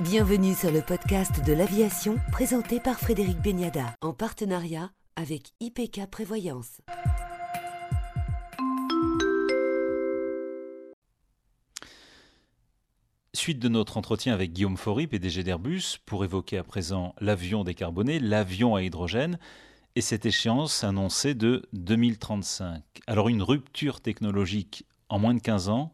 Bienvenue sur le podcast de l'aviation présenté par Frédéric Beniada en partenariat avec IPK Prévoyance. Suite de notre entretien avec Guillaume Faury, PDG d'Airbus, pour évoquer à présent l'avion décarboné, l'avion à hydrogène, et cette échéance annoncée de 2035. Alors une rupture technologique en moins de 15 ans,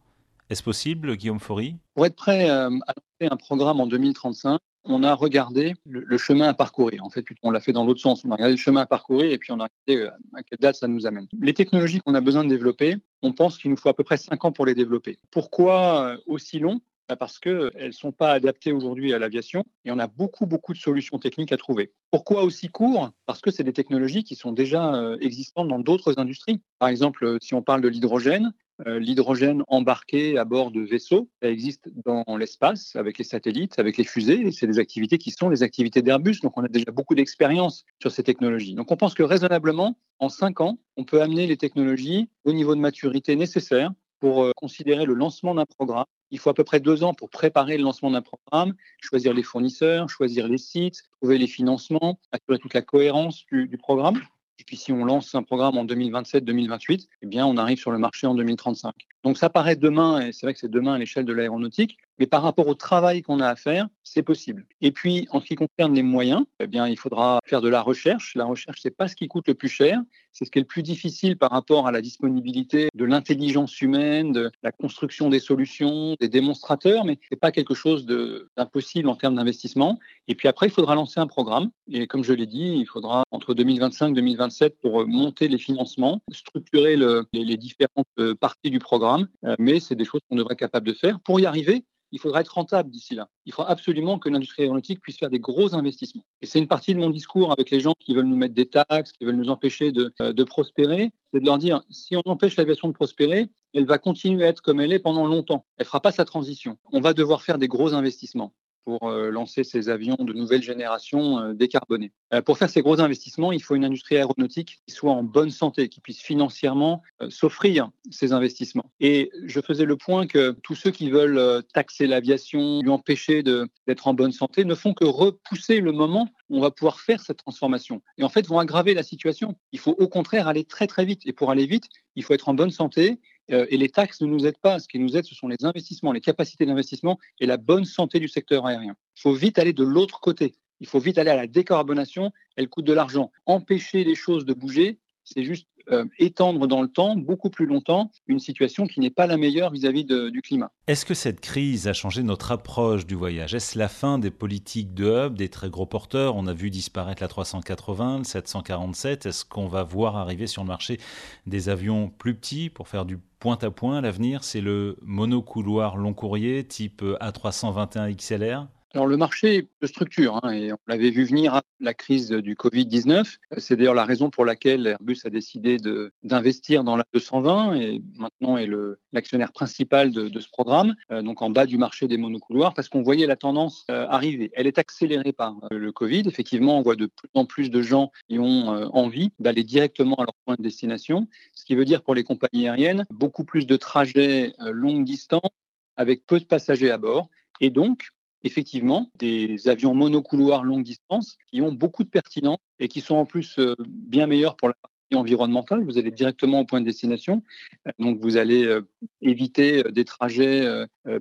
est-ce possible, Guillaume Faury? Pour être prêt euh, à lancer un programme en 2035, on a regardé le, chemin à parcourir. En fait, on l'a fait dans l'autre sens. On a regardé le chemin à parcourir et puis on a regardé euh, à quelle date ça nous amène. Les technologies qu'on a besoin de développer, on pense qu'il nous faut à peu près 5 ans pour les développer. Pourquoi euh, aussi long? Bah, parce qu'elles ne sont pas adaptées aujourd'hui à l'aviation et on a beaucoup, beaucoup de solutions techniques à trouver. Pourquoi aussi court? Parce que c'est des technologies qui sont déjà existantes dans d'autres industries. Par exemple, si on parle de l'hydrogène, l'hydrogène embarqué à bord de vaisseaux. Ça existe dans l'espace avec les satellites, avec les fusées. C'est des activités qui sont les activités d'Airbus. Donc, on a déjà beaucoup d'expérience sur ces technologies. Donc, on pense que raisonnablement, en cinq ans, on peut amener les technologies au niveau de maturité nécessaire pour euh, considérer le lancement d'un programme. Il faut à peu près deux ans pour préparer le lancement d'un programme, choisir les fournisseurs, choisir les sites, trouver les financements, assurer toute la cohérence du programme. Et puis si on lance un programme en 2027-2028, eh bien on arrive sur le marché en 2035. Donc ça paraît demain, et c'est vrai que c'est demain à l'échelle de l'aéronautique, mais par rapport au travail qu'on a à faire, c'est possible. Et puis, en ce qui concerne les moyens, eh bien, il faudra faire de la recherche. La recherche, c'est pas ce qui coûte le plus cher, c'est ce qui est le plus difficile par rapport à la disponibilité de l'intelligence humaine, de la construction des solutions, des démonstrateurs, mais c'est pas quelque chose d'impossible en termes d'investissement. Et puis après, il faudra lancer un programme. Et comme je l'ai dit, il faudra entre 2025 et 2027 pour monter les financements, structurer les différentes parties du programme. Euh, mais c'est des choses qu'on devrait être capable de faire. Pour y arriver, il faudra être rentable d'ici là. Il faudra absolument que l'industrie aéronautique puisse faire des gros investissements. Et c'est une partie de mon discours avec les gens qui veulent nous mettre des taxes, qui veulent nous empêcher de, euh, de prospérer, c'est de leur dire, si on empêche l'aviation de prospérer, elle va continuer à être comme elle est pendant longtemps. Elle ne fera pas sa transition. On va devoir faire des gros investissements pour euh, lancer ces avions de nouvelle génération euh, décarbonés. Euh, pour faire ces gros investissements, il faut une industrie aéronautique qui soit en bonne santé, qui puisse financièrement s'offrir ces investissements. Et je faisais le point que tous ceux qui veulent taxer l'aviation, lui empêcher d'être en bonne santé, ne font que repousser le moment où on va pouvoir faire cette transformation. Et en fait, vont aggraver la situation. Il faut au contraire aller très très vite. Et pour aller vite, il faut être en bonne santé euh, et les taxes ne nous aident pas. Ce qui nous aide, ce sont les investissements, les capacités d'investissement et la bonne santé du secteur aérien. Il faut vite aller de l'autre côté. Il faut vite aller à la décarbonation. Elle coûte de l'argent. Empêcher les choses de bouger, c'est juste euh, étendre dans le temps, beaucoup plus longtemps, une situation qui n'est pas la meilleure vis-à-vis du climat. Est-ce que cette crise a changé notre approche du voyage? Est-ce la fin des politiques de hub, des très gros porteurs? On a vu disparaître la 380, le 747. Est-ce qu'on va voir arriver sur le marché des avions plus petits pour faire du point à point L'avenir, c'est le monocouloir long courrier type A321 XLR alors le marché de structure, hein, et on l'avait vu venir à la crise du Covid-19. C'est d'ailleurs la raison pour laquelle Airbus a décidé d'investir dans la 220 et maintenant est l'actionnaire principal de, ce programme, euh, donc en bas du marché des monocouloirs, parce qu'on voyait la tendance euh, arriver. Elle est accélérée par euh, le Covid. Effectivement, on voit de plus en plus de gens qui ont envie d'aller directement à leur point de destination, ce qui veut dire pour les compagnies aériennes beaucoup plus de trajets longue distance avec peu de passagers à bord. Et donc, effectivement des avions monocouloirs longue distance qui ont beaucoup de pertinence et qui sont en plus euh, bien meilleurs pour la environnementale. Vous allez directement au point de destination, euh, donc vous allez euh, éviter des trajets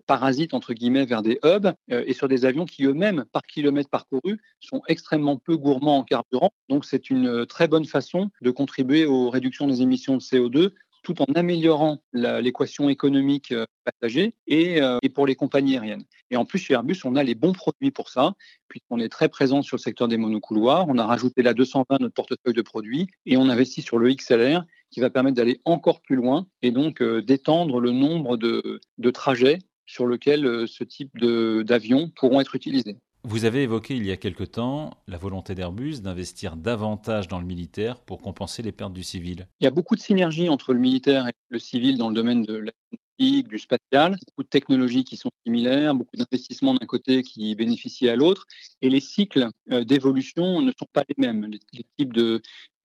parasites entre guillemets vers des hubs et sur des avions qui eux-mêmes par kilomètre parcouru sont extrêmement peu gourmands en carburant. Donc c'est une très bonne façon de contribuer aux réductions des émissions de CO2 tout en améliorant l'équation économique euh, passager et, euh, et, pour les compagnies aériennes. Et en plus, chez Airbus, on a les bons produits pour ça, puisqu'on est très présent sur le secteur des monocouloirs. On a rajouté la 220 notre portefeuille de produits et on investit sur le XLR qui va permettre d'aller encore plus loin et donc euh, d'étendre le nombre de, de trajets sur lesquels ce type d'avions pourront être utilisés. Vous avez évoqué il y a quelque temps la volonté d'Airbus d'investir davantage dans le militaire pour compenser les pertes du civil. Il y a beaucoup de synergie entre le militaire et le civil dans le domaine de l'aéronautique, du spatial, beaucoup de technologies qui sont similaires, beaucoup d'investissements d'un côté qui bénéficient à l'autre, et les cycles euh, d'évolution ne sont pas les mêmes. Les, types de,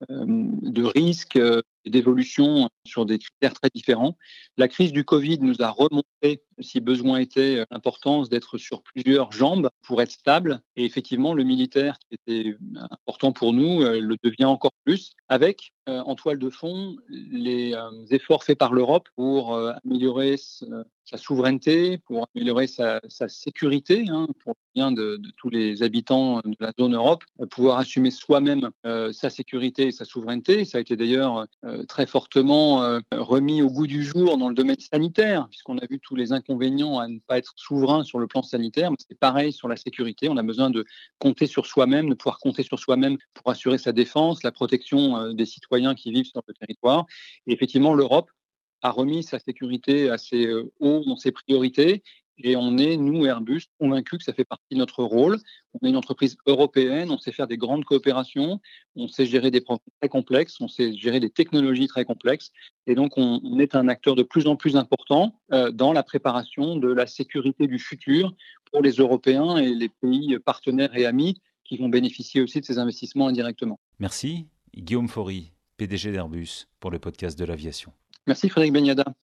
euh, de risques, euh, d'évolution sur des critères très différents. La crise du Covid nous a remontré, si besoin était, l'importance d'être sur plusieurs jambes pour être stable. Et effectivement, le militaire, qui était important pour nous, le devient encore plus, avec en toile de fond les efforts faits par l'Europe pour améliorer sa souveraineté, pour améliorer sa, sécurité, hein, pour le bien de, tous les habitants de la zone Europe, pouvoir assumer soi-même sa sécurité et sa souveraineté. Ça a été d'ailleurs très fortement remis au goût du jour dans le domaine sanitaire, puisqu'on a vu tous les inconvénients à ne pas être souverain sur le plan sanitaire. C'est pareil sur la sécurité. On a besoin de compter sur soi-même, de pouvoir compter sur soi-même pour assurer sa défense, la protection des citoyens qui vivent sur le territoire. Et effectivement, l'Europe a remis sa sécurité assez euh, haut dans ses priorités. Et on est, nous, Airbus, convaincus que ça fait partie de notre rôle. On est une entreprise européenne, on sait faire des grandes coopérations, on sait gérer des problèmes très complexes, on sait gérer des technologies très complexes. Et donc, on, est un acteur de plus en plus important euh, dans la préparation de la sécurité du futur pour les Européens et les pays partenaires et amis qui vont bénéficier aussi de ces investissements indirectement. Merci. Guillaume Faury, PDG d'Airbus, pour le podcast de l'aviation. Merci Frédéric Beniada.